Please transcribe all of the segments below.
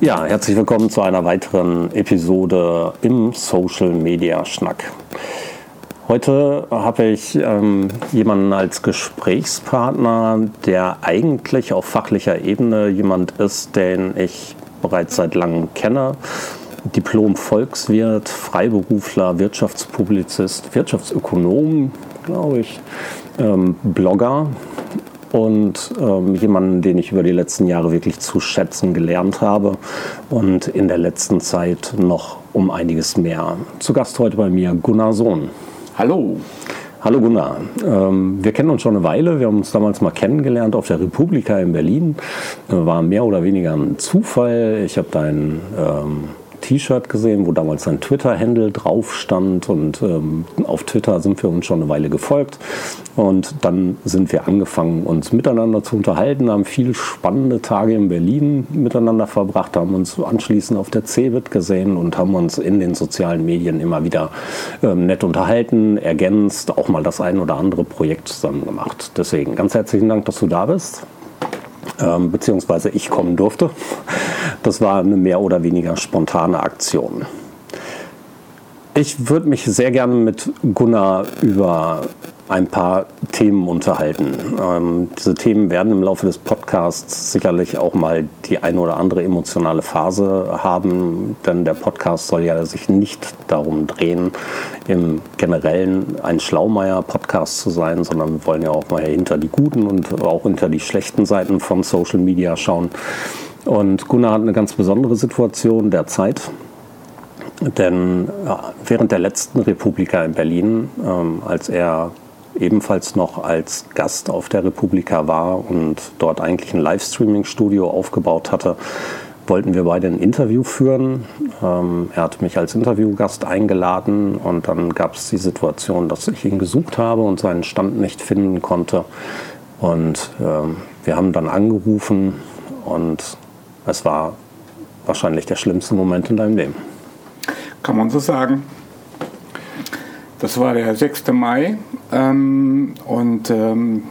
Ja, herzlich willkommen zu einer weiteren Episode im Social Media Schnack. Heute habe ich ähm, jemanden als Gesprächspartner, der eigentlich auf fachlicher Ebene jemand ist, den ich bereits seit langem kenne. Diplom-Volkswirt, Freiberufler, Wirtschaftspublizist, Wirtschaftsökonom, glaube ich, ähm, Blogger und ähm, jemanden, den ich über die letzten Jahre wirklich zu schätzen gelernt habe und in der letzten Zeit noch um einiges mehr. Zu Gast heute bei mir Gunnar Sohn. Hallo. Hallo Gunnar. Ähm, wir kennen uns schon eine Weile. Wir haben uns damals mal kennengelernt auf der Republika in Berlin. War mehr oder weniger ein Zufall. Ich habe deinen ähm, T-Shirt gesehen, wo damals sein Twitter-Handle drauf stand. Und ähm, auf Twitter sind wir uns schon eine Weile gefolgt. Und dann sind wir angefangen, uns miteinander zu unterhalten, haben viele spannende Tage in Berlin miteinander verbracht, haben uns anschließend auf der CeBIT gesehen und haben uns in den sozialen Medien immer wieder ähm, nett unterhalten, ergänzt, auch mal das ein oder andere Projekt zusammen gemacht. Deswegen ganz herzlichen Dank, dass du da bist ähm, beziehungsweise ich kommen durfte. Das war eine mehr oder weniger spontane Aktion. Ich würde mich sehr gerne mit Gunnar über ein paar Themen unterhalten. Ähm, diese Themen werden im Laufe des Podcasts sicherlich auch mal die eine oder andere emotionale Phase haben, denn der Podcast soll ja sich nicht darum drehen, im Generellen ein Schlaumeier-Podcast zu sein, sondern wir wollen ja auch mal hinter die guten und auch hinter die schlechten Seiten von Social Media schauen. Und Gunnar hat eine ganz besondere Situation derzeit. Denn während der letzten Republika in Berlin, ähm, als er ebenfalls noch als Gast auf der Republika war und dort eigentlich ein Livestreaming-Studio aufgebaut hatte, wollten wir beide ein Interview führen. Ähm, er hat mich als Interviewgast eingeladen und dann gab es die Situation, dass ich ihn gesucht habe und seinen Stand nicht finden konnte. Und ähm, wir haben dann angerufen und es war wahrscheinlich der schlimmste Moment in deinem Leben. Kann man so sagen. Das war der 6. Mai ähm, und ähm,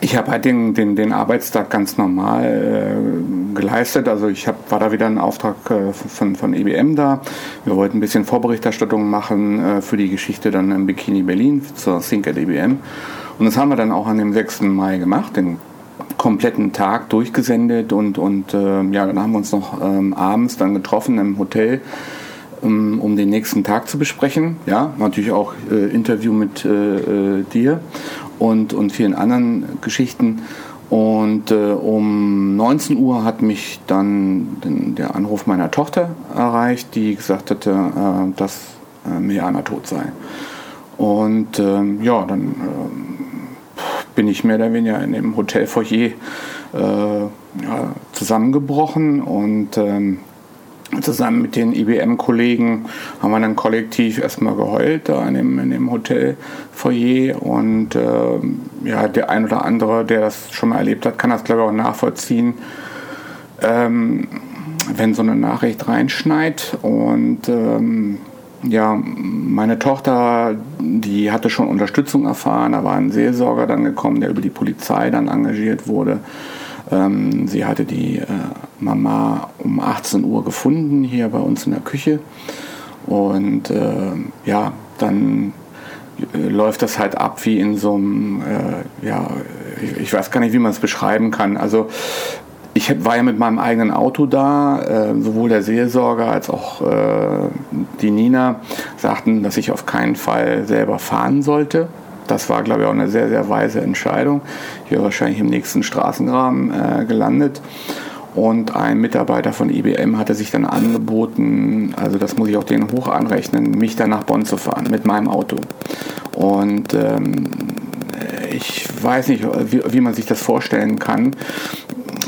ich habe halt den, den, den Arbeitstag ganz normal äh, geleistet. Also ich hab, war da wieder ein Auftrag äh, von, von EBM da. Wir wollten ein bisschen Vorberichterstattung machen äh, für die Geschichte dann im Bikini Berlin zur Think at EBM. Und das haben wir dann auch an dem 6. Mai gemacht, den kompletten Tag durchgesendet und, und äh, ja, dann haben wir uns noch ähm, abends dann getroffen im Hotel um, um den nächsten Tag zu besprechen. Ja, natürlich auch äh, Interview mit äh, äh, dir und, und vielen anderen Geschichten. Und äh, um 19 Uhr hat mich dann den, der Anruf meiner Tochter erreicht, die gesagt hatte, äh, dass äh, Mirjana tot sei. Und ähm, ja, dann ähm, bin ich mehr oder weniger in dem Hotelfoyer äh, ja, zusammengebrochen und ähm, zusammen mit den IBM-Kollegen haben wir dann kollektiv erstmal geheult da in dem, in dem Hotelfoyer und äh, ja, der ein oder andere, der das schon mal erlebt hat, kann das glaube ich auch nachvollziehen, ähm, wenn so eine Nachricht reinschneit und ähm, ja, meine Tochter, die hatte schon Unterstützung erfahren, da war ein Seelsorger dann gekommen, der über die Polizei dann engagiert wurde. Ähm, sie hatte die äh, Mama um 18 Uhr gefunden, hier bei uns in der Küche. Und äh, ja, dann äh, läuft das halt ab wie in so einem, äh, ja, ich, ich, weiß gar nicht, wie man es beschreiben kann. Also ich war ja mit meinem eigenen Auto da, äh, sowohl der Seelsorger als auch äh, die Nina sagten, dass ich auf keinen Fall selber fahren sollte. Das war, glaube ich, auch eine sehr, sehr weise Entscheidung. Ich wäre wahrscheinlich im nächsten Straßengraben äh, gelandet. Und ein Mitarbeiter von IBM hatte sich dann angeboten, also das muss ich auch denen hoch anrechnen, mich dann nach Bonn zu fahren mit meinem Auto. Und ähm, ich weiß nicht, wie, wie man sich das vorstellen kann.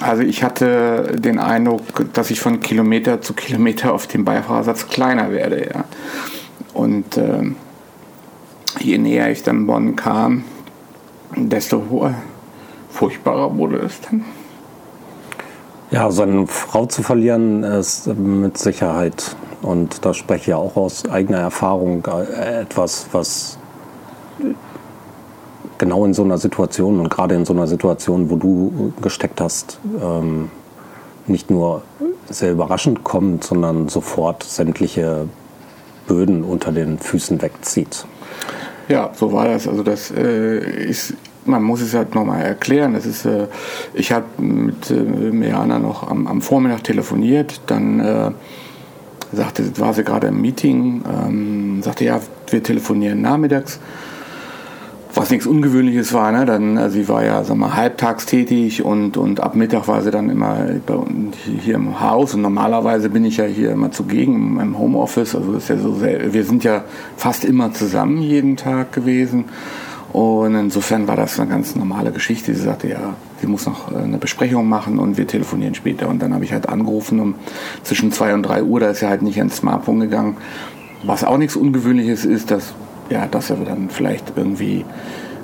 Also ich hatte den Eindruck, dass ich von Kilometer zu Kilometer auf dem Beifahrersatz kleiner werde. Ja. Und äh, je näher ich dann Bonn kam, desto furchtbarer wurde es dann. Ja, seine Frau zu verlieren ist mit Sicherheit, und da spreche ich ja auch aus eigener Erfahrung, äh, etwas, was genau in so einer Situation und gerade in so einer Situation, wo du gesteckt hast, ähm, nicht nur sehr überraschend kommt, sondern sofort sämtliche Böden unter den Füßen wegzieht. Ja, so war das. Also das äh, ist, man muss es halt nochmal erklären. Das ist, äh, ich habe mit äh, Meana noch am, am, Vormittag telefoniert, dann äh, sagte, war sie gerade im Meeting, ähm, sagte ja, wir telefonieren nachmittags was nichts Ungewöhnliches war. Ne? Dann, also sie war ja sag mal, halbtags tätig und, und ab Mittag war sie dann immer bei, hier im Haus. Und normalerweise bin ich ja hier immer zugegen im Homeoffice. Also ist ja so sehr, wir sind ja fast immer zusammen jeden Tag gewesen. Und insofern war das eine ganz normale Geschichte. Sie sagte, ja, sie muss noch äh, eine Besprechung machen und wir telefonieren später. Und dann habe ich halt angerufen um zwischen zwei und drei Uhr. Da ist sie halt nicht ans Smartphone gegangen. Was auch nichts Ungewöhnliches ist, dass ja, dass er dann vielleicht irgendwie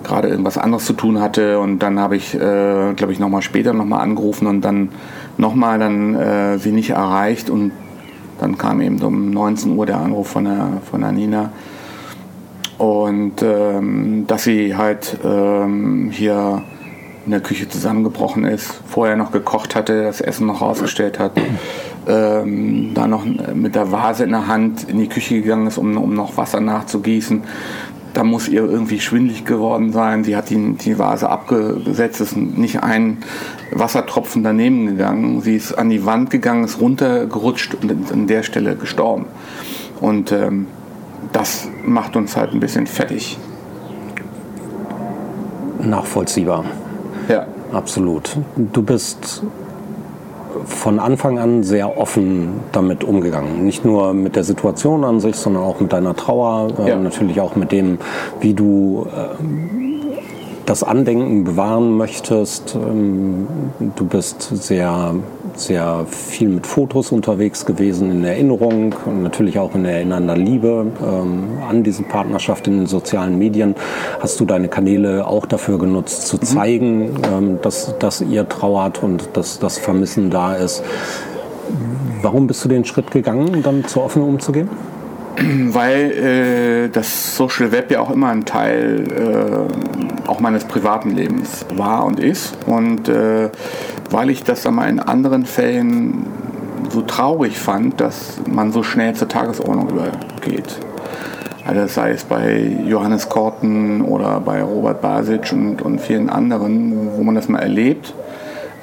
gerade irgendwas anderes zu tun hatte und dann habe ich, äh, glaube ich, nochmal später nochmal angerufen und dann nochmal dann äh, sie nicht erreicht und dann kam eben um 19 Uhr der Anruf von der, von der Nina. Und ähm, dass sie halt ähm, hier in der Küche zusammengebrochen ist, vorher noch gekocht hatte, das Essen noch rausgestellt hat, ähm, da noch mit der Vase in der Hand in die Küche gegangen ist, um, um noch Wasser nachzugießen. Da muss ihr irgendwie schwindlig geworden sein. Sie hat die, die Vase abgesetzt, ist nicht ein Wassertropfen daneben gegangen. Sie ist an die Wand gegangen, ist runtergerutscht und an der Stelle gestorben. Und ähm, das macht uns halt ein bisschen fertig. Nachvollziehbar. Ja. Absolut. Du bist von Anfang an sehr offen damit umgegangen. Nicht nur mit der Situation an sich, sondern auch mit deiner Trauer, äh, ja. natürlich auch mit dem, wie du äh, das Andenken bewahren möchtest. Ähm, du bist sehr, sehr viel mit Fotos unterwegs gewesen in Erinnerung und natürlich auch in erinnernder Liebe ähm, an diese Partnerschaft in den sozialen Medien. Hast du deine Kanäle auch dafür genutzt, zu mhm. zeigen, mhm. dass, dass ihr trauert und dass das Vermissen da ist? Warum bist du den Schritt gegangen, dann zu offen umzugehen? weil äh, das Social Web ja auch immer ein Teil äh, auch meines privaten Lebens war und ist und äh, weil ich das einmal in anderen Fällen so traurig fand, dass man so schnell zur Tagesordnung übergeht. Also sei es bei Johannes Korten oder bei Robert Basic und, und vielen anderen, wo man das mal erlebt,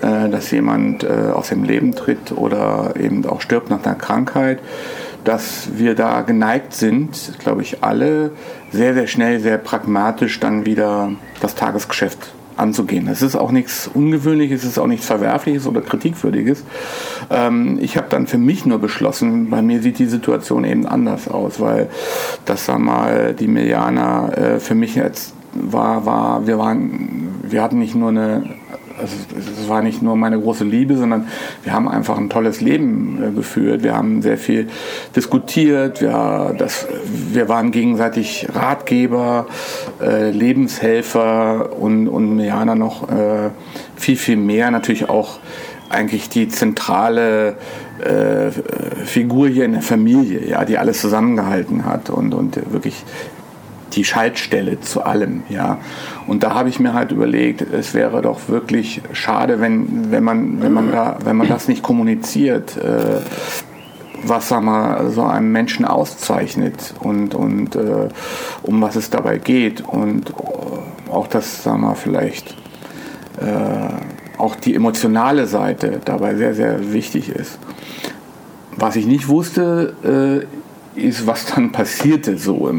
äh, dass jemand äh, aus dem Leben tritt oder eben auch stirbt nach einer Krankheit dass wir da geneigt sind, glaube ich, alle sehr, sehr schnell, sehr pragmatisch dann wieder das Tagesgeschäft anzugehen. Es ist auch nichts Ungewöhnliches, es ist auch nichts Verwerfliches oder Kritikwürdiges. Ähm, ich habe dann für mich nur beschlossen, bei mir sieht die Situation eben anders aus, weil das, sag mal, die Millianer äh, für mich jetzt war, war, wir waren, wir hatten nicht nur eine also es war nicht nur meine große Liebe, sondern wir haben einfach ein tolles Leben äh, geführt. Wir haben sehr viel diskutiert. Wir, das, wir waren gegenseitig Ratgeber, äh, Lebenshelfer und, und Jana noch äh, viel, viel mehr. Natürlich auch eigentlich die zentrale äh, Figur hier in der Familie, ja, die alles zusammengehalten hat und, und wirklich die Schaltstelle zu allem. Ja. Und da habe ich mir halt überlegt, es wäre doch wirklich schade, wenn, wenn, man, wenn, man, da, wenn man das nicht kommuniziert. Äh, was sag mal, so einem Menschen auszeichnet und, und äh, um was es dabei geht und äh, auch das, sag mal, vielleicht äh, auch die emotionale Seite dabei sehr, sehr wichtig ist. Was ich nicht wusste, äh, ist, was dann passierte. So.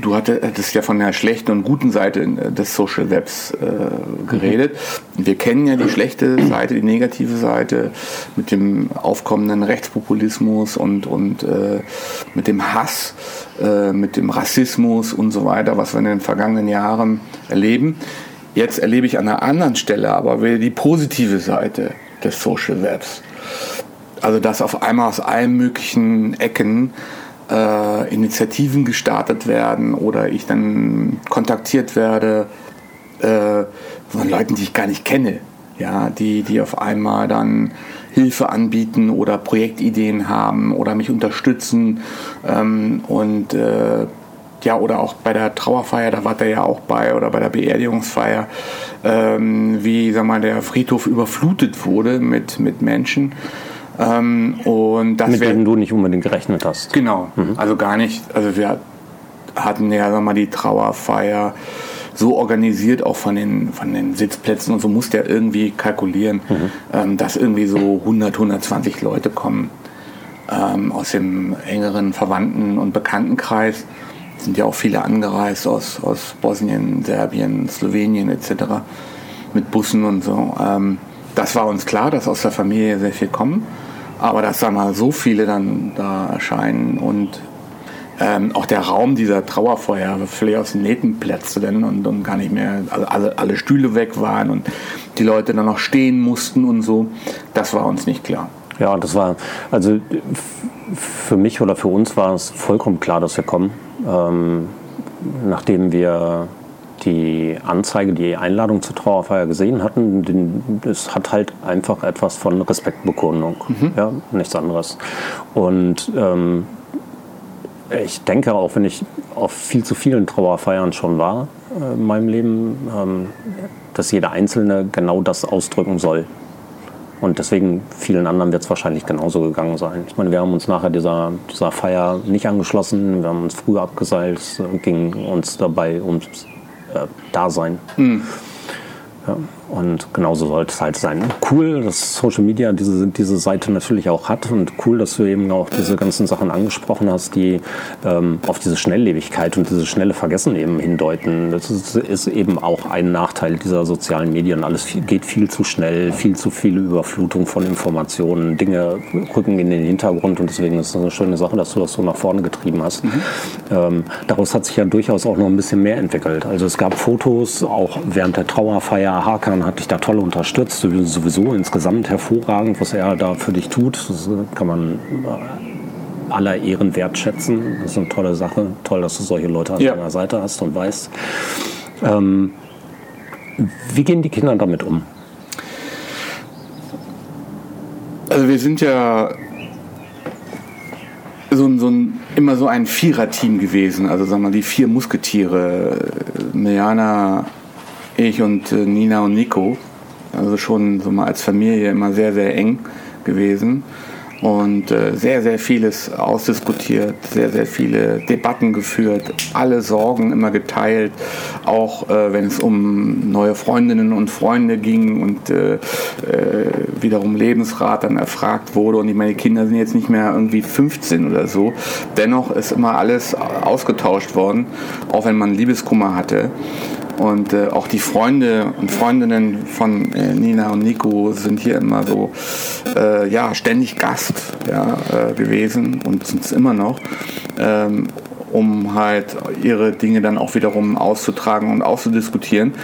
Du hattest ja von der schlechten und guten Seite des Social Webs äh, geredet. Wir kennen ja die schlechte Seite, die negative Seite mit dem aufkommenden Rechtspopulismus und, und äh, mit dem Hass, äh, mit dem Rassismus und so weiter, was wir in den vergangenen Jahren erleben. Jetzt erlebe ich an einer anderen Stelle aber wieder die positive Seite des Social Webs. Also dass auf einmal aus allen möglichen Ecken äh, Initiativen gestartet werden oder ich dann kontaktiert werde äh, von Leuten, die ich gar nicht kenne, ja, die, die auf einmal dann Hilfe anbieten oder Projektideen haben oder mich unterstützen ähm, und äh, ja, oder auch bei der Trauerfeier, da war der ja auch bei, oder bei der Beerdigungsfeier, ähm, wie sag mal, der Friedhof überflutet wurde mit, mit Menschen Ähm, und das Mit denen du nicht unbedingt gerechnet hast. Genau, also gar nicht. Also wir hatten ja sag mal, die Trauerfeier so organisiert, auch von den, von den Sitzplätzen und so musste er irgendwie kalkulieren, ähm, dass irgendwie so 100, 120 Leute kommen ähm, aus dem engeren Verwandten- und Bekanntenkreis. Es sind ja auch viele angereist aus, aus Bosnien, Serbien, Slowenien etc. mit Bussen und so. Ähm, das war uns klar, dass aus der Familie sehr viel kommen. Aber dass da mal so viele dann da erscheinen und ähm, auch der Raum dieser Trauerfeuer völlig aus den Nähten dann und, und gar nicht mehr, also alle, alle Stühle weg waren und die Leute dann noch stehen mussten und so, das war uns nicht klar. Ja, das war, also für mich oder für uns war es vollkommen klar, dass wir kommen. Ähm, nachdem wir die Anzeige, die Einladung zur Trauerfeier gesehen hatten, den, es hat halt einfach etwas von Respektbekundung, ja, nichts anderes. Und ähm, ich denke, auch wenn ich auf viel zu vielen Trauerfeiern schon war äh, in meinem Leben, ähm, dass jeder Einzelne genau das ausdrücken soll. Und deswegen vielen anderen wird es wahrscheinlich genauso gegangen sein. Ich meine, wir haben uns nachher dieser, dieser Feier nicht angeschlossen, wir haben uns früher abgeseilt, es ging uns dabei ums äh, Dasein. Ja, und genauso sollte es halt sein. Cool, dass Social Media diese, diese Seite natürlich auch hat und cool, dass du eben auch diese ganzen Sachen angesprochen hast, die ähm, auf diese Schnelllebigkeit und dieses schnelle Vergessen eben hindeuten. Das ist, ist eben auch ein Nachteil dieser sozialen Medien. Alles viel, geht viel zu schnell, viel zu viele Überflutung von Informationen, Dinge rücken in den Hintergrund und deswegen ist es eine schöne Sache, dass du das so nach vorne getrieben hast. Ähm, daraus hat sich ja durchaus auch noch ein bisschen mehr entwickelt. Also es gab Fotos, auch während der Trauerfeier. Hakan hat dich da toll unterstützt, sowieso insgesamt hervorragend, was er da für dich tut. Das kann man äh, aller Ehren wertschätzen. Das ist eine tolle Sache. Toll, dass du solche Leute an Ja. deiner Seite hast und weißt. Ähm, wie gehen die Kinder damit um? Also wir sind ja so, ein- so ein, immer so ein Vierer-Team gewesen. Also sagen wir mal, die vier Musketiere. äh, Miliana, ich und äh, Nina und Nico. Also schon so mal als Familie immer sehr, sehr eng gewesen. Und äh, sehr, sehr vieles ausdiskutiert, sehr, sehr viele Debatten geführt, alle Sorgen immer geteilt, auch äh, wenn es um neue Freundinnen und Freunde ging und äh, äh, wiederum Lebensrat dann erfragt wurde. Und ich meine, die Kinder sind jetzt nicht mehr irgendwie 15 oder so. Dennoch ist immer alles ausgetauscht worden, auch wenn man Liebeskummer hatte. Und äh, auch die Freunde und Freundinnen von äh, Nina und Nico sind hier immer so, äh, ja, ständig Gast ja, äh, gewesen und sind es immer noch, ähm, um halt ihre Dinge dann auch wiederum auszutragen und auszudiskutieren.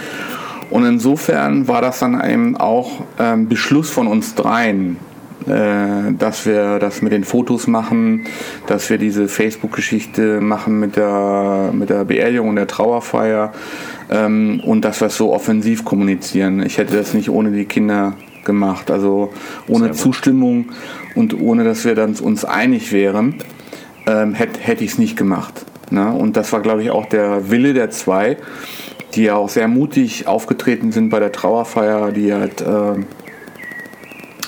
Und insofern war das dann eben auch ähm, Beschluss von uns dreien, dass wir das mit den Fotos machen, dass wir diese Facebook-Geschichte machen mit der, mit der Beerdigung und der Trauerfeier ähm, und dass wir es so offensiv kommunizieren. Ich hätte das nicht ohne die Kinder gemacht, also ohne Zustimmung und ohne, dass wir dann uns einig wären, ähm, hätte hätte ich es nicht gemacht. Ne? Und das war, glaube ich, auch der Wille der zwei, die ja auch sehr mutig aufgetreten sind bei der Trauerfeier, die halt äh,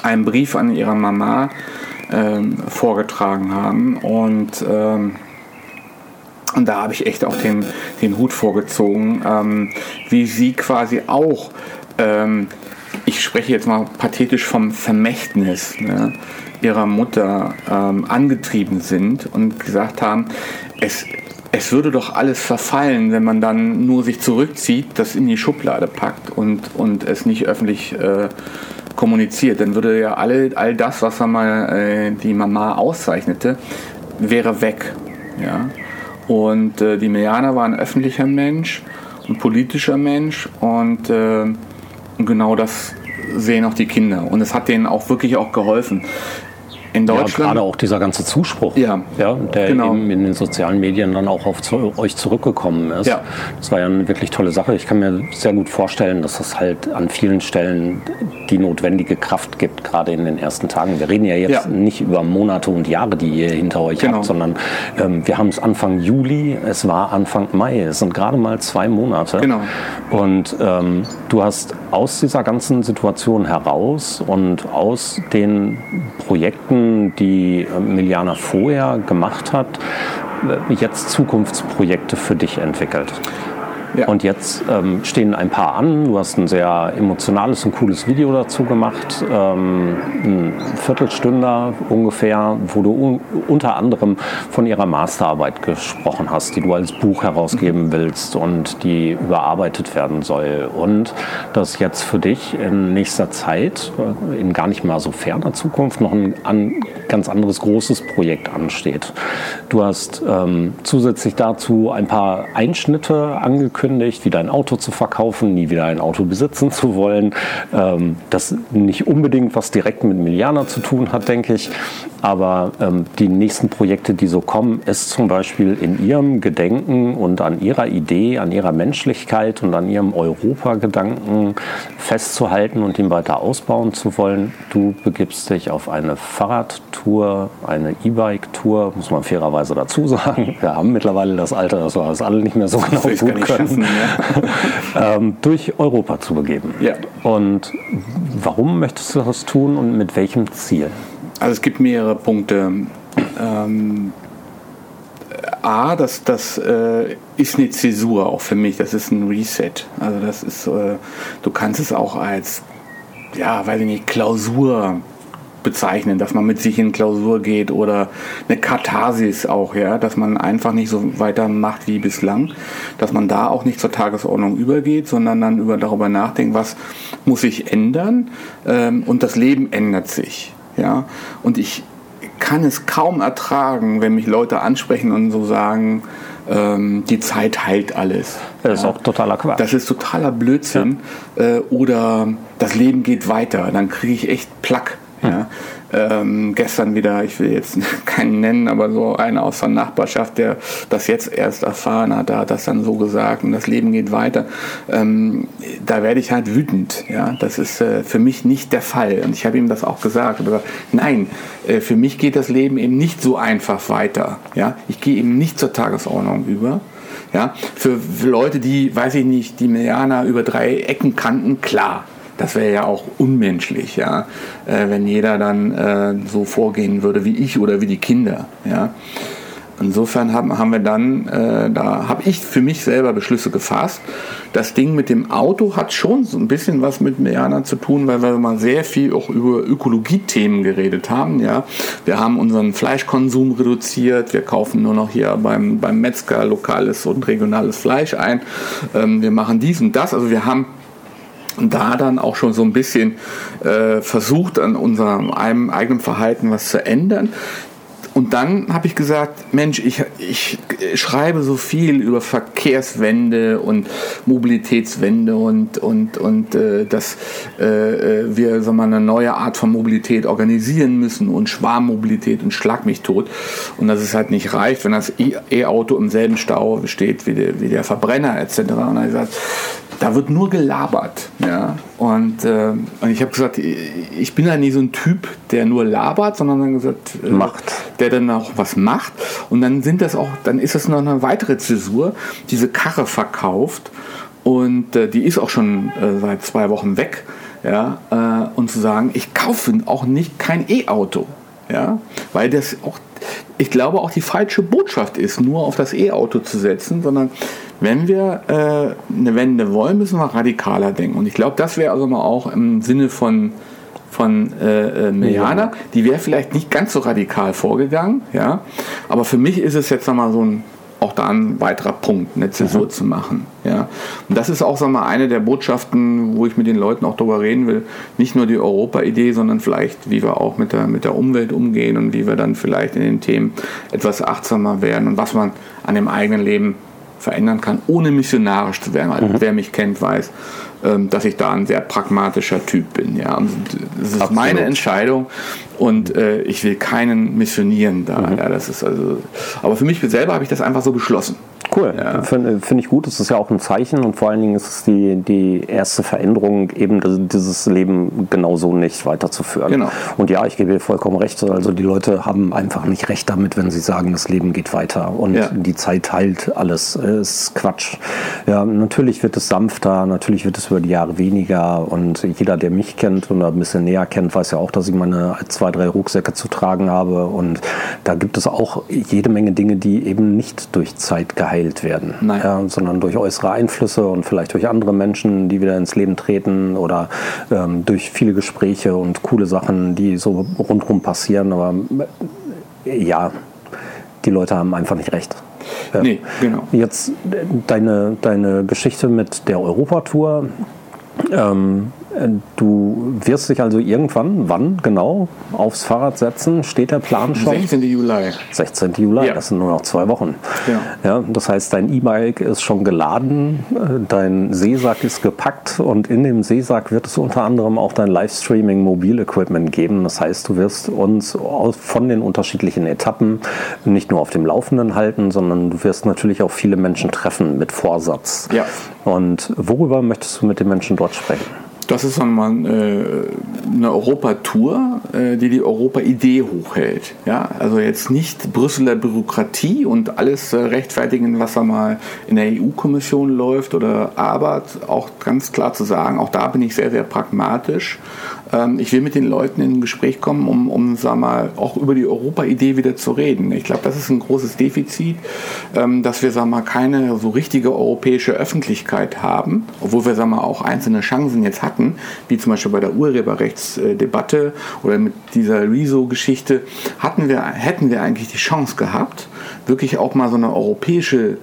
einen Brief an ihre Mama ähm, vorgetragen haben. Und, ähm, und da habe ich echt auch den, den Hut vorgezogen, ähm, wie sie quasi auch, ähm, ich spreche jetzt mal pathetisch vom Vermächtnis ne, ihrer Mutter ähm, angetrieben sind und gesagt haben, es, es würde doch alles verfallen, wenn man dann nur sich zurückzieht, das in die Schublade packt und, und es nicht öffentlich äh, kommuniziert. Dann würde ja alle, all das, was einmal äh, die Mama auszeichnete, wäre weg. Ja? Und äh, die Milianer war ein öffentlicher Mensch, ein politischer Mensch und äh, genau das sehen auch die Kinder. Und es hat denen auch wirklich auch geholfen. In Ja, Deutschland. gerade auch dieser ganze Zuspruch, Ja, ja, der genau. eben in den sozialen Medien dann auch auf zu, euch zurückgekommen ist. Ja. Das war ja eine wirklich tolle Sache. Ich kann mir sehr gut vorstellen, dass es halt an vielen Stellen die notwendige Kraft gibt, gerade in den ersten Tagen. Wir reden ja jetzt Ja. nicht über Monate und Jahre, die ihr hinter euch Genau. habt, sondern ähm, wir haben es Anfang Juli, es war Anfang Mai, es sind gerade mal zwei Monate. Genau. Und ähm, du hast aus dieser ganzen Situation heraus und aus den Projekten, die äh, Miliana vorher gemacht hat, äh, jetzt Zukunftsprojekte für dich entwickelt. Ja. Und jetzt ähm, stehen ein paar an. Du hast ein sehr emotionales und cooles Video dazu gemacht, ähm, ein Viertelstünder ungefähr, wo du un unter anderem von ihrer Masterarbeit gesprochen hast, die du als Buch herausgeben willst und die überarbeitet werden soll. Und dass jetzt für dich in nächster Zeit, äh, in gar nicht mal so ferner Zukunft, noch ein an, ganz anderes großes Projekt ansteht. Du hast ähm, zusätzlich dazu ein paar Einschnitte angekündigt angekündigt, wieder ein Auto zu verkaufen, nie wieder ein Auto besitzen zu wollen. Ähm, das nicht unbedingt was direkt mit Milianer zu tun hat, denke ich. Aber ähm, die nächsten Projekte, die so kommen, ist zum Beispiel in ihrem Gedenken und an ihrer Idee, an ihrer Menschlichkeit und an ihrem Europagedanken festzuhalten und ihn weiter ausbauen zu wollen. Du begibst dich auf eine Fahrradtour, eine E-Bike-Tour, muss man fairerweise dazu sagen. Wir haben mittlerweile das Alter, dass wir das alle nicht mehr so genau gut können, ja. ähm, durch Europa zu begeben. Ja. Und warum möchtest du das tun und mit welchem Ziel? Also es gibt mehrere Punkte. Ähm, A, das, das äh, ist eine Zäsur auch für mich, das ist ein Reset. Also das ist, äh, du kannst es auch als, ja, weiß ich nicht, Klausur bezeichnen, dass man mit sich in Klausur geht oder eine Katharsis auch, ja, dass man einfach nicht so weitermacht wie bislang, dass man da auch nicht zur Tagesordnung übergeht, sondern dann über darüber nachdenkt, was muss sich ändern ähm, und das Leben ändert sich. Ja? Und ich kann es kaum ertragen, wenn mich Leute ansprechen und so sagen, ähm, die Zeit heilt alles. Das ist auch totaler Quatsch. Das ist totaler Blödsinn. Ja. Äh, oder das Leben geht weiter. Dann kriege ich echt Plack. Ja. Ähm, gestern wieder, ich will jetzt keinen nennen, aber so einer aus der Nachbarschaft, der das jetzt erst erfahren hat, der hat das dann so gesagt und das Leben geht weiter. Ähm, da werde ich halt wütend. Ja? Das ist äh, für mich nicht der Fall. Und ich habe ihm das auch gesagt. Aber nein, äh, für mich geht das Leben eben nicht so einfach weiter. Ja? Ich gehe eben nicht zur Tagesordnung über. Ja? Für, für Leute, die, weiß ich nicht, die Millianer über drei Ecken kannten, klar das wäre ja auch unmenschlich, ja, äh, wenn jeder dann äh, so vorgehen würde wie ich oder wie die Kinder, ja. Insofern haben, haben wir dann, äh, da habe ich für mich selber Beschlüsse gefasst. Das Ding mit dem Auto hat schon so ein bisschen was mit Meana zu tun, weil wir mal sehr viel auch über Ökologie-Themen geredet haben. Ja. Wir haben unseren Fleischkonsum reduziert, wir kaufen nur noch hier beim, beim Metzger lokales und regionales Fleisch ein. Ähm, wir machen dies und das. Also wir haben da dann auch schon so ein bisschen äh, versucht, an unserem eigenen Verhalten was zu ändern. Und dann habe ich gesagt, Mensch, ich, ich schreibe so viel über Verkehrswende und Mobilitätswende und, und, und äh, dass äh, äh wir sagen wir, eine neue Art von Mobilität organisieren müssen und Schwarmmobilität und Schlag mich tot. Und dass es halt nicht reicht, wenn das E-Auto im selben Stau steht wie der, wie der Verbrenner etc. Und dann habe ich gesagt, da wird nur gelabert. Ja? Und, äh, und ich habe gesagt, ich bin ja nie so ein Typ, der nur labert, sondern dann gesagt, äh, macht. der dann auch was macht. Und dann sind das auch, dann ist das noch eine weitere Zäsur, diese Karre verkauft. Und äh, die ist auch schon äh, seit zwei Wochen weg. Ja? Äh, und zu sagen, ich kaufe auch nicht kein E-Auto. Ja? Weil das auch, ich glaube, auch die falsche Botschaft ist, nur auf das E-Auto zu setzen, sondern wenn wir äh, eine Wende wollen, müssen wir radikaler denken. Und ich glaube, das wäre also mal auch im Sinne von, von äh, äh, Miliana, die wäre vielleicht nicht ganz so radikal vorgegangen, ja. Aber für mich ist es jetzt nochmal so ein auch da ein weiterer Punkt, eine Zäsur mhm. zu machen. Ja. Und das ist auch sag mal, eine der Botschaften, wo ich mit den Leuten auch darüber reden will. Nicht nur die Europa-Idee, sondern vielleicht, wie wir auch mit der, mit der Umwelt umgehen und wie wir dann vielleicht in den Themen etwas achtsamer werden und was man an dem eigenen Leben verändern kann, ohne missionarisch zu werden. Also, mhm. Wer mich kennt, weiß, ähm, dass ich da ein sehr pragmatischer Typ bin. Ja. Und das ist Absolut. meine Entscheidung und äh, ich will keinen missionieren da. Mhm. Ja, das ist also, aber für mich selber habe ich das einfach so beschlossen. Cool, ja. finde find ich gut. Das ist ja auch ein Zeichen und vor allen Dingen ist es die, die erste Veränderung, eben dieses Leben genauso nicht weiterzuführen. Genau. Und ja, ich gebe dir vollkommen recht. Also die Leute haben einfach nicht recht damit, wenn sie sagen, das Leben geht weiter und ja. die Zeit heilt alles. Ist Quatsch. Ja, natürlich wird es sanfter, natürlich wird es über die Jahre weniger und jeder, der mich kennt oder ein bisschen näher kennt, weiß ja auch, dass ich meine zwei, drei Rucksäcke zu tragen habe und da gibt es auch jede Menge Dinge, die eben nicht durch Zeit geheilt werden, ja, sondern durch äußere Einflüsse und vielleicht durch andere Menschen, die wieder ins Leben treten oder ähm, durch viele Gespräche und coole Sachen, die so rundherum passieren. Aber äh, ja, die Leute haben einfach nicht recht. Ja. Nee, genau. Jetzt deine, deine Geschichte mit der Europatour. Ähm, Du wirst dich also irgendwann, wann genau, aufs Fahrrad setzen? Steht der Plan schon? 16. Juli. 16. Juli, ja. das sind nur noch zwei Wochen. Ja. ja das heißt, dein E-Bike ist schon geladen, dein Seesack ist gepackt und in dem Seesack wird es unter anderem auch dein Livestreaming Mobil-Equipment geben. Das heißt, du wirst uns von den unterschiedlichen Etappen nicht nur auf dem Laufenden halten, sondern du wirst natürlich auch viele Menschen treffen mit Vorsatz. Ja. Und worüber möchtest du mit den Menschen dort sprechen? Das ist dann mal äh, eine Europatour, äh, die die Europa-Idee hochhält. Ja? Also jetzt nicht Brüsseler Bürokratie und alles äh, rechtfertigen, was da mal in der EU-Kommission läuft oder Arbeit, auch ganz klar zu sagen, auch da bin ich sehr, sehr pragmatisch ich will mit den Leuten in ein Gespräch kommen, um, um sag mal, auch über die Europa-Idee wieder zu reden. Ich glaube, das ist ein großes Defizit, ähm, dass wir sag mal, keine so richtige europäische Öffentlichkeit haben, obwohl wir sag mal, auch einzelne Chancen jetzt hatten, wie zum Beispiel bei der Urheberrechtsdebatte oder mit dieser Rezo-Geschichte, hatten wir, hätten wir eigentlich die Chance gehabt, wirklich auch mal so eine europäische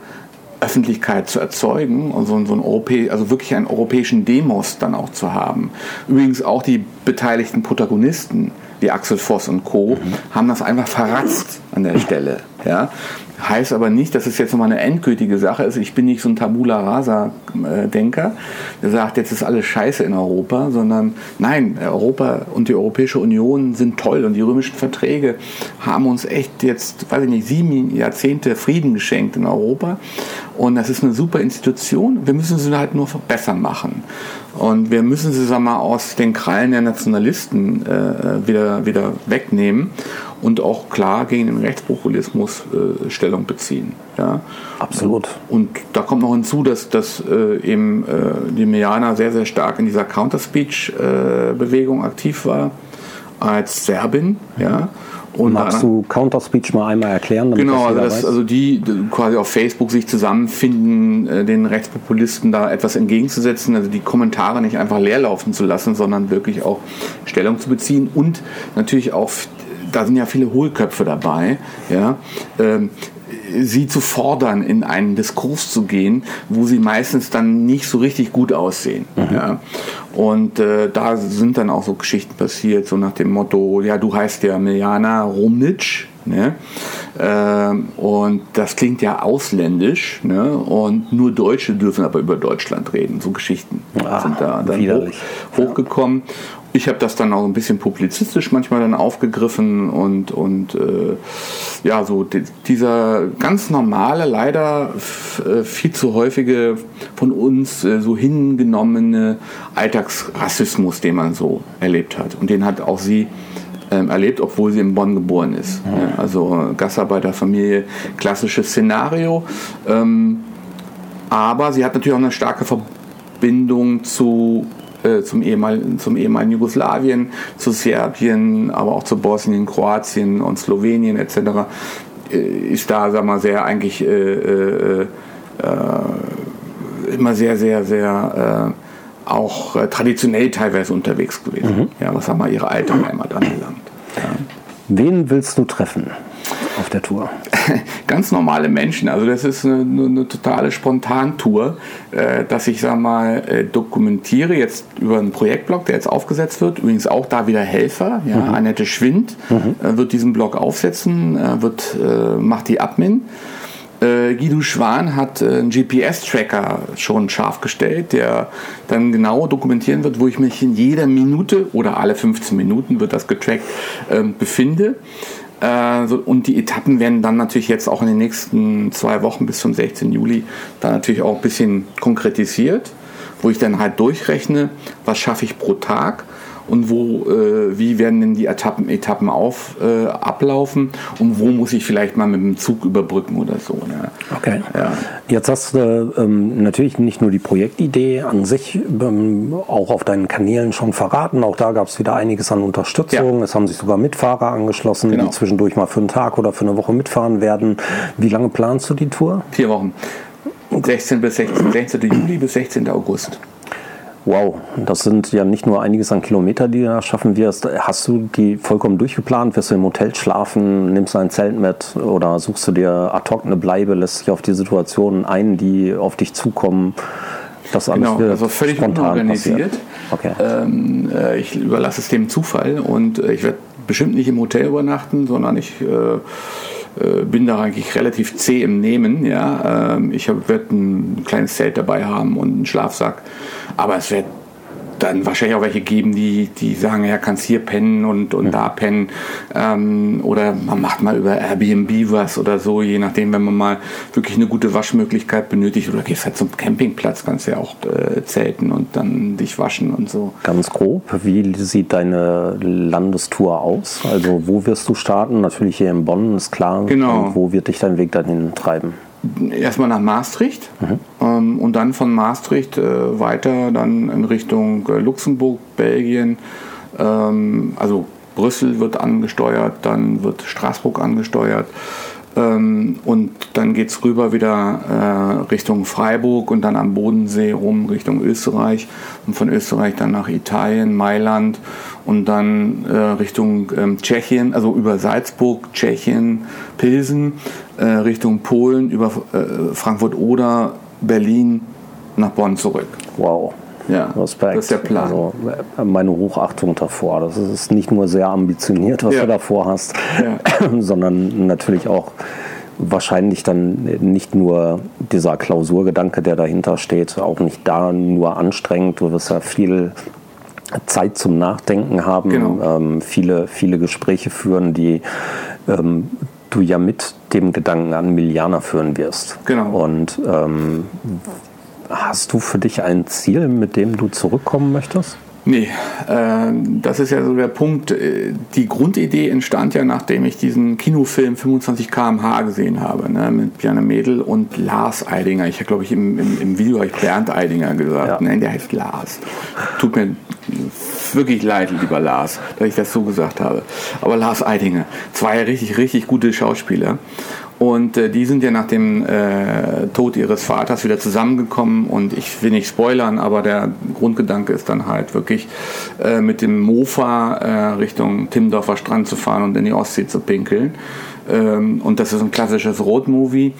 Öffentlichkeit zu erzeugen und so, so ein Europä also wirklich einen europäischen Demos dann auch zu haben. Übrigens auch die beteiligten Protagonisten, wie Axel Voss und Co., mhm. haben das einfach verratzt an der Stelle. Ja? Heißt aber nicht, dass es jetzt nochmal eine endgültige Sache ist. Ich bin nicht so ein Tabula Rasa-Denker, der sagt, jetzt ist alles scheiße in Europa, sondern nein, Europa und die Europäische Union sind toll und die römischen Verträge haben uns echt jetzt, weiß ich nicht, sieben Jahrzehnte Frieden geschenkt in Europa. Und das ist eine super Institution. Wir müssen sie halt nur besser machen. Und wir müssen sie, sag mal, aus den Krallen der Nationalisten äh, wieder, wieder wegnehmen und auch klar gegen den Rechtspopulismus äh, Stellung beziehen. Ja. Absolut. Und da kommt noch hinzu, dass, dass äh, eben äh, die Mejana sehr, sehr stark in dieser Counterspeech-Bewegung äh, aktiv war als Serbin. Ja. Und Magst du Counterspeech mal einmal erklären? Genau, also, das, also die, die quasi auf Facebook sich zusammenfinden, äh, den Rechtspopulisten da etwas entgegenzusetzen, also die Kommentare nicht einfach leerlaufen zu lassen, sondern wirklich auch Stellung zu beziehen und natürlich auch da sind ja viele Hohlköpfe dabei, ja, ähm, sie zu fordern, in einen Diskurs zu gehen, wo sie meistens dann nicht so richtig gut aussehen. Mhm. Ja. Und äh, da sind dann auch so Geschichten passiert, so nach dem Motto, ja, du heißt ja Miljana Romnic, Ne? Ähm, und das klingt ja ausländisch. Ne? Und nur Deutsche dürfen aber über Deutschland reden. So Geschichten Ach, sind da dann hoch, hochgekommen. Ich habe das dann auch ein bisschen publizistisch manchmal dann aufgegriffen und, und äh, ja, so die, dieser ganz normale, leider äh, viel zu häufige von uns äh, so hingenommene Alltagsrassismus, den man so erlebt hat. Und den hat auch sie ähm, erlebt, obwohl sie in Bonn geboren ist. Ja. Also Gastarbeiterfamilie, klassisches Szenario. Ähm, aber sie hat natürlich auch eine starke Verbindung zu äh, zum, ehemaligen, zum ehemaligen Jugoslawien, zu Serbien, aber auch zu Bosnien, Kroatien und Slowenien etc. Äh, ist da, sag mal, sehr eigentlich äh, immer sehr, sehr, sehr auch traditionell teilweise unterwegs gewesen, mhm. ja, was haben wir ihre alte Heimat anbelangt. Ja. Wen willst du treffen? auf der Tour? Ganz normale Menschen. Also das ist eine, eine totale Spontantour, äh, dass ich sag mal äh, dokumentiere jetzt über einen Projektblog, der jetzt aufgesetzt wird. Übrigens auch da wieder Helfer. Ja, mhm. Annette Schwind mhm. äh, wird diesen Blog aufsetzen, äh, wird äh, macht die Admin. Äh, Guido Schwan hat einen GPS-Tracker schon scharf gestellt, der dann genau dokumentieren wird, wo ich mich in jeder Minute oder alle 15 Minuten wird das getrackt ähm, befinde. Äh, und die Etappen werden dann natürlich jetzt auch in den nächsten zwei Wochen bis zum 16. Juli dann natürlich auch ein bisschen konkretisiert, wo ich dann halt durchrechne, was schaffe ich pro Tag und wo, äh, wie werden denn die Etappen, Etappen auf, äh, ablaufen und wo muss ich vielleicht mal mit dem Zug überbrücken oder so. Ne? Okay. Ja. Jetzt hast du ähm, natürlich nicht nur die Projektidee an sich ähm, auch auf deinen Kanälen schon verraten. Auch da gab es wieder einiges an Unterstützung. Ja. Es haben sich sogar Mitfahrer angeschlossen, genau. die zwischendurch mal für einen Tag oder für eine Woche mitfahren werden. Wie lange planst du die Tour? Vier Wochen. 16. bis 16. 16. Juli bis 16. August. Wow, das sind ja nicht nur einiges an Kilometer, die du da schaffen wirst. Hast du die vollkommen durchgeplant? Wirst du im Hotel schlafen? Nimmst du ein Zelt mit? Oder suchst du dir ad hoc eine Bleibe? Lässt dich auf die Situationen ein, die auf dich zukommen? Das alles genau, also völlig unorganisiert. Okay. Ähm, äh, ich überlasse es dem Zufall und äh, ich werde bestimmt nicht im Hotel übernachten, sondern ich äh bin da eigentlich relativ zäh im Nehmen. Ja? Ähm, ich werde ein kleines Zelt dabei haben und einen Schlafsack aber es wird dann wahrscheinlich auch welche geben, die, die sagen, ja, kannst hier pennen und, und ja. da pennen. Ähm, oder man macht mal über Airbnb was oder so, je nachdem, wenn man mal wirklich eine gute Waschmöglichkeit benötigt. Oder gehst halt zum Campingplatz, kannst ja auch äh, zelten und dann dich waschen und so. Ganz grob, wie sieht deine Landestour aus? Also wo wirst du starten? Natürlich hier in Bonn, ist klar. Genau. Und wo wird dich dein Weg dahin treiben? Erstmal nach Maastricht mhm. ähm, und dann von Maastricht äh, weiter dann in Richtung äh, Luxemburg, Belgien. Ähm, also Brüssel wird angesteuert, dann wird Straßburg angesteuert. Ähm, und dann geht es rüber wieder äh, Richtung Freiburg und dann am Bodensee rum Richtung Österreich und von Österreich dann nach Italien, Mailand und dann äh, Richtung ähm, Tschechien, also über Salzburg, Tschechien, Pilsen, äh, Richtung Polen, über äh, Frankfurt oder Berlin nach Bonn zurück. Wow. Ja, Respekt. das ist der Plan. Also, äh, meine Hochachtung davor. Das ist nicht nur sehr ambitioniert, was ja. du davor hast, ja. sondern natürlich auch wahrscheinlich dann nicht nur dieser Klausurgedanke, der dahinter steht, auch nicht da nur anstrengend. Du wirst ja viel Zeit zum Nachdenken haben, genau. ähm, viele, viele Gespräche führen, die ähm, du ja mit dem Gedanken an Millianer führen wirst. Genau. Und ähm, hast du für dich ein Ziel, mit dem du zurückkommen möchtest? Nee, äh, das ist ja so der Punkt. Äh, die Grundidee entstand ja, nachdem ich diesen Kinofilm 25 km/h gesehen habe, ne, mit Bjarne Mädel und Lars Eidinger. Ich habe, glaube ich, im, im, im Video habe ich Bernd Eidinger gesagt. Ja. Nein, der heißt Lars. Tut mir wirklich leid, lieber Lars, dass ich das so gesagt habe. Aber Lars Eidinger, zwei richtig, richtig gute Schauspieler. Und äh, die sind ja nach dem äh, Tod ihres Vaters wieder zusammengekommen. Und ich will nicht spoilern, aber der Grundgedanke ist dann halt wirklich äh, mit dem Mofa äh, Richtung Timmendorfer Strand zu fahren und in die Ostsee zu pinkeln. Ähm, und das ist ein klassisches Roadmovie.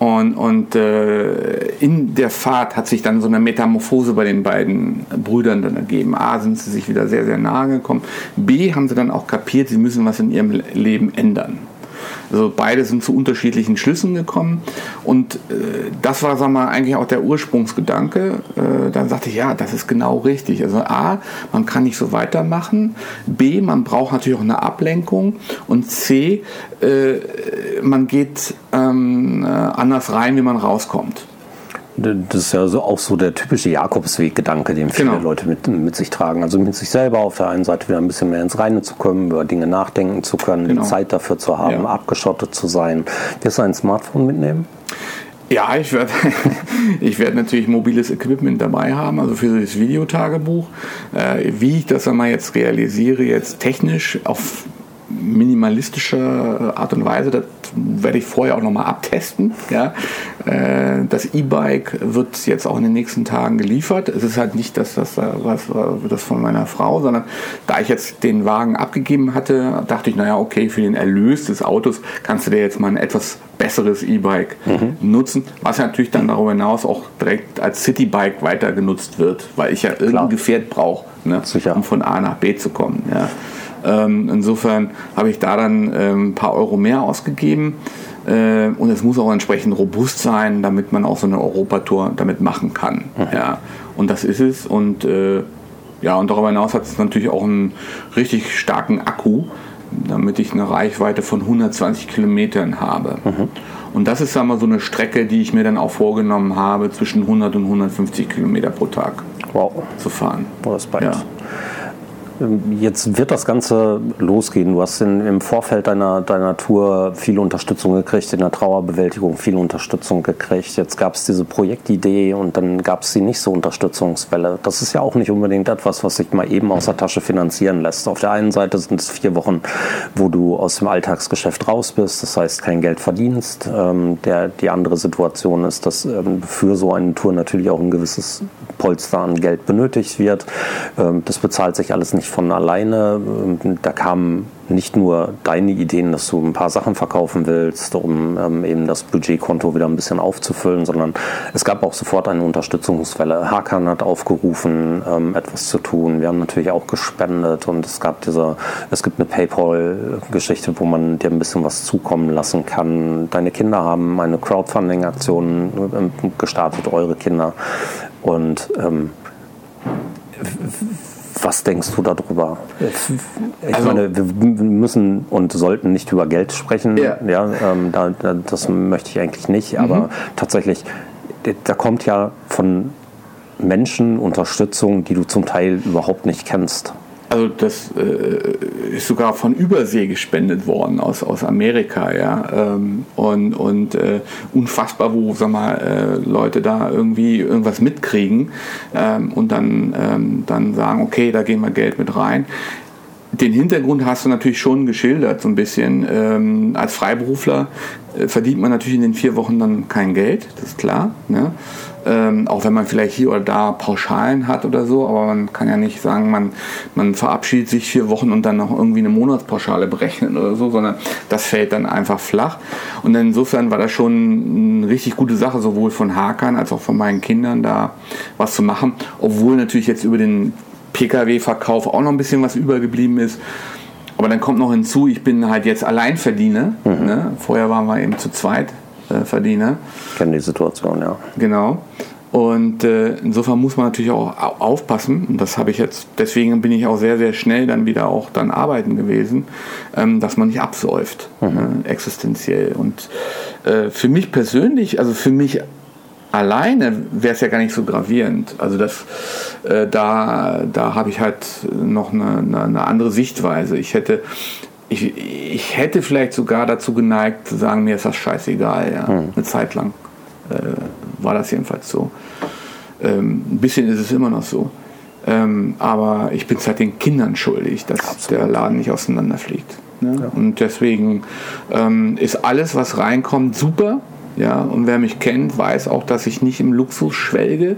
Und, und äh, in der Fahrt hat sich dann so eine Metamorphose bei den beiden Brüdern dann ergeben. A, sind sie sich wieder sehr, sehr nahe gekommen. B, haben sie dann auch kapiert, sie müssen was in ihrem Leben ändern. Also beide sind zu unterschiedlichen Schlüssen gekommen und äh, das war, wir mal, eigentlich auch der Ursprungsgedanke. Äh, dann sagte ich, ja, das ist genau richtig. Also A, man kann nicht so weitermachen. B, man braucht natürlich auch eine Ablenkung und C, äh, man geht ähm, äh, anders rein, wie man rauskommt. Das ist ja so auch so der typische Jakobsweg-Gedanke, den viele genau. Leute mit, mit sich tragen. Also mit sich selber auf der einen Seite wieder ein bisschen mehr ins Reine zu kommen, über Dinge nachdenken zu können, genau. die Zeit dafür zu haben, ja. abgeschottet zu sein. Wirst du ein Smartphone mitnehmen? Ja, ich werde ich werd natürlich mobiles Equipment dabei haben, also für das Videotagebuch. Äh, wie ich das einmal jetzt realisiere, jetzt technisch auf minimalistische Art und Weise. Das werde ich vorher auch nochmal abtesten. Ja. Äh, das E-Bike wird jetzt auch in den nächsten Tagen geliefert. Es ist halt nicht das, das, was, das von meiner Frau, sondern da ich jetzt den Wagen abgegeben hatte, dachte ich, naja, okay, für den Erlös des Autos kannst du dir jetzt mal ein etwas besseres E-Bike mhm. nutzen, was natürlich dann darüber hinaus auch direkt als Citybike weiter genutzt wird, weil ich ja irgendein Gefährt brauche, ne, um von A nach B zu kommen. Ja. Ähm, insofern habe ich da dann ähm, ein paar Euro mehr ausgegeben. Äh, und es muss auch entsprechend robust sein, damit man auch so eine Europatour damit machen kann. Mhm. Ja. Und das ist es. Und äh, ja, und darüber hinaus hat es natürlich auch einen richtig starken Akku. damit ich eine Reichweite von 120 Kilometern habe. Mhm. Und das ist wir, so eine Strecke, die ich mir dann auch vorgenommen habe, zwischen 100 und 150 Kilometer pro Tag wow. zu fahren. Respekt. Ja. Ähm, jetzt wird das Ganze losgehen. Du hast in, im Vorfeld deiner, deiner Tour viel Unterstützung gekriegt, in der Trauerbewältigung viel Unterstützung gekriegt. Jetzt gab es diese Projektidee und dann gab es die nicht so Unterstützungswelle. Das ist ja auch nicht unbedingt etwas, was sich mal eben aus der Tasche finanzieren lässt. Auf der einen Seite sind es vier Wochen, wo du aus dem Alltagsgeschäft raus bist, das heißt kein Geld verdienst. Ähm, der, die andere Situation ist, dass ähm, für so eine Tour natürlich auch ein gewisses Polster an Geld benötigt wird. Ähm, das bezahlt sich alles nicht von alleine. Ähm, da kamen nicht nur deine Ideen, dass du ein paar Sachen verkaufen willst, um ähm, eben das Budgetkonto wieder ein bisschen aufzufüllen, sondern es gab auch sofort eine Unterstützungswelle. Hakan hat aufgerufen, etwas zu tun. Wir haben natürlich auch gespendet und es gab diese, es gibt eine PayPal-Geschichte, wo man dir ein bisschen was zukommen lassen kann. Deine Kinder haben eine Crowdfunding-Aktion gestartet, eure Kinder. Und ähm, was denkst du darüber? Ich also, meine, wir müssen und sollten nicht über Geld sprechen. Ja. ja ähm, da, das möchte ich eigentlich nicht. Aber mhm. tatsächlich, da kommt ja von Menschen Unterstützung, die du zum Teil überhaupt nicht kennst. Also das äh, ist sogar von Übersee gespendet worden aus, aus Amerika, ja. Ähm, und und äh, unfassbar, wo sag mal, äh, Leute da irgendwie irgendwas mitkriegen ähm, und dann, ähm, dann sagen, okay, da gehen wir Geld mit rein. Den Hintergrund hast du natürlich schon geschildert, so ein bisschen. Ähm, als Freiberufler äh, verdient man natürlich in den vier Wochen dann kein Geld, das ist klar. Ne? Ähm, auch wenn man vielleicht hier oder da Pauschalen hat oder so, aber man kann ja nicht sagen, man, man verabschiedet sich vier Wochen und dann noch irgendwie eine Monatspauschale berechnen oder so, sondern das fällt dann einfach flach. Und insofern war das schon eine richtig gute Sache, sowohl von Hakan als auch von meinen Kindern da was zu machen, obwohl natürlich jetzt über den Pkw-Verkauf auch noch ein bisschen was übergeblieben ist. Aber dann kommt noch hinzu, ich bin halt jetzt Alleinverdiener. Mhm. Ne? Vorher waren wir eben zu zweit äh, Verdiener. Ich kenne die Situation, ja. Genau. Und äh, insofern muss man natürlich auch aufpassen, und das habe ich jetzt, deswegen bin ich auch sehr, sehr schnell dann wieder auch dann arbeiten gewesen, ähm, dass man nicht absäuft, mhm. äh, existenziell. Und äh, für mich persönlich, also für mich alleine wäre es ja gar nicht so gravierend. Also das, äh, da, da habe ich halt noch eine, eine, eine, andere Sichtweise. Ich hätte, ich, ich hätte vielleicht sogar dazu geneigt zu sagen, mir ist das scheißegal. Ja. Hm. Eine Zeit lang äh, war das jedenfalls so. Ähm, ein bisschen ist es immer noch so. Ähm, aber ich bin es halt den Kindern schuldig, dass Absolut. der Laden nicht auseinanderfliegt. Ne? Ja. Und deswegen ähm, ist alles, was reinkommt, super. Ja, und wer mich kennt, weiß auch, dass ich nicht im Luxus schwelge.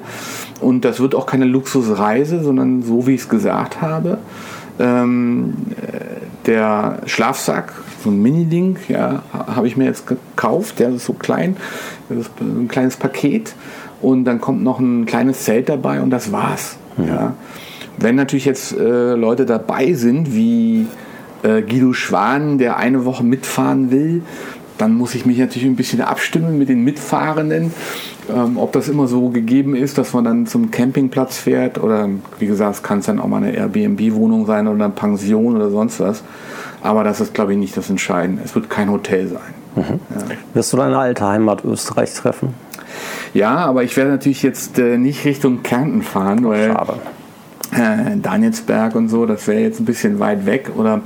Und das wird auch keine Luxusreise, sondern so, wie ich es gesagt habe. Ähm, der Schlafsack, so ein Mini-Ding, ja, habe ich mir jetzt gekauft. Der ist so klein, das ist ein kleines Paket. Und dann kommt noch ein kleines Zelt dabei und das war's. Mhm. Ja. Wenn natürlich jetzt äh, Leute dabei sind, wie äh, Guido Schwan, der eine Woche mitfahren will, dann muss ich mich natürlich ein bisschen abstimmen mit den Mitfahrenden, ähm, ob das immer so gegeben ist, dass man dann zum Campingplatz fährt oder wie gesagt, es kann es dann auch mal eine Airbnb-Wohnung sein oder eine Pension oder sonst was. Aber das ist, glaube ich, nicht das Entscheidende. Es wird kein Hotel sein. Mhm. Ja. Wirst du deine alte Heimat Österreich treffen? Ja, aber ich werde natürlich jetzt äh, nicht Richtung Kärnten fahren, weil Schade. Äh, Danielsberg und so, das wäre jetzt ein bisschen weit weg. Oder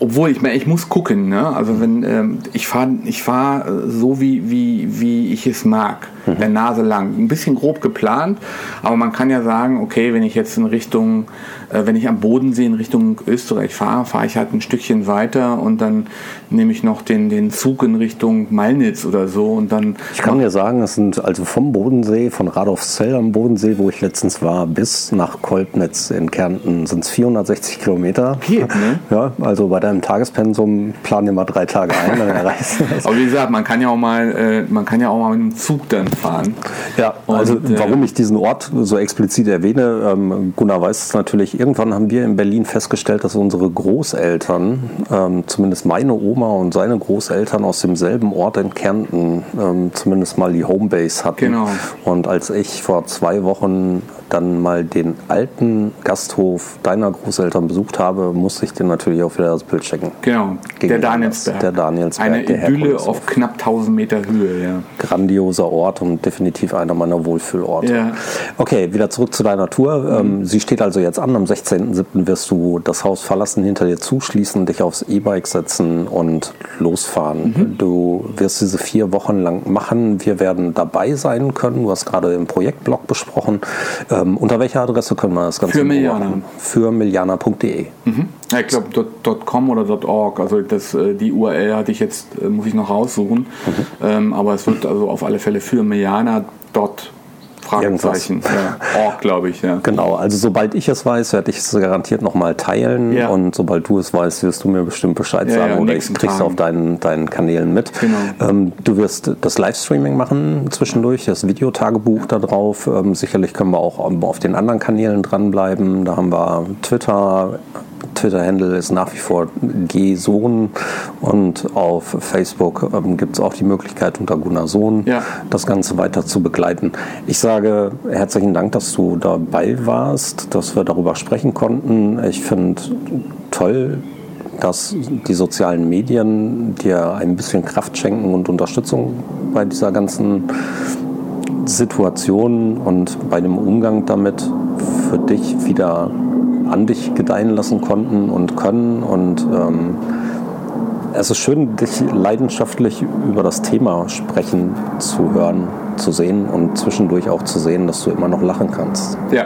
obwohl, ich meine, ich muss gucken. Ne? Also wenn ähm, ich fahre ich fahr so, wie, wie, wie ich es mag, mhm. der Nase lang. Ein bisschen grob geplant, aber man kann ja sagen, okay, wenn ich jetzt in Richtung äh, wenn ich am Bodensee in Richtung Österreich fahre, fahre ich halt ein Stückchen weiter und dann nehme ich noch den, den Zug in Richtung Malnitz oder so und dann. Ich kann dir sagen, es sind also vom Bodensee, von Radolfzell am Bodensee, wo ich letztens war, bis nach Kolbnitz in Kärnten sind es 460 Kilometer. Geht, ne? Ja, also bei deinem Tagespensum plan dir mal drei Tage ein, dann erreichst Aber wie gesagt, man kann ja auch mal, äh, man kann ja auch mal mit dem Zug dann fahren. Ja, also und, äh, warum ich diesen Ort so explizit erwähne, ähm, Gunnar weiß es natürlich irgendwann haben wir in Berlin festgestellt, dass unsere Großeltern, ähm, zumindest meine Oma und seine Großeltern aus demselben Ort in Kärnten, ähm, zumindest mal die Homebase hatten. Genau. Und als ich vor zwei Wochen dann mal den alten Gasthof deiner Großeltern besucht habe, musste ich dir natürlich auch wieder das Bild checken. Genau, der Danielsberg. Der Danielsberg. Eine der Idylle auf knapp 1000 Meter Höhe, ja. Grandioser Ort und definitiv einer meiner Wohlfühlorte. Ja. Okay, wieder zurück zu deiner Tour. Ähm, Sie steht also jetzt an. Am 16.07. wirst du das Haus verlassen, hinter dir zuschließen, dich aufs E-Bike setzen und losfahren. Mhm. Du wirst diese vier Wochen lang machen. Wir werden dabei sein können. Du hast gerade im Projektblog besprochen. Ähm, unter welcher Adresse können wir das Ganze Für beobachten? Für millianer.de. Ja, ich glaube .com oder .org, also das, äh, die URL hatte ich jetzt, äh, muss ich noch raussuchen, ähm, aber es wird also auf alle Fälle für dort Fragezeichen, ja, Org glaube ich, ja. Genau, also sobald ich es weiß, werde ich es garantiert nochmal teilen Ja. und sobald du es weißt, wirst du mir bestimmt Bescheid Ja, sagen ja, oder ich krieg's Tagen. auf deinen, deinen Kanälen mit. Genau. Ähm, du wirst das Livestreaming machen zwischendurch, das Videotagebuch da drauf. Ähm, sicherlich können wir auch auf den anderen Kanälen dranbleiben. Da haben wir Twitter, Twitter-Handle ist nach wie vor gsohn und auf Facebook ähm, gibt es auch die Möglichkeit unter Gunnar Sohn Ja. das Ganze weiter zu begleiten. Ich sage herzlichen Dank, dass du dabei warst, dass wir darüber sprechen konnten. Ich finde toll, dass die sozialen Medien dir ein bisschen Kraft schenken und Unterstützung bei dieser ganzen Situation und bei dem Umgang damit für dich wieder an dich gedeihen lassen konnten und können. Und ähm, es ist schön, dich leidenschaftlich über das Thema sprechen zu hören, zu sehen und zwischendurch auch zu sehen, dass du immer noch lachen kannst. Ja,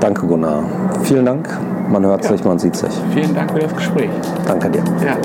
Danke, Gunnar. Vielen Dank. Man hört Ja. sich, man sieht sich. vielen Dank für das Gespräch. Danke dir. Ja.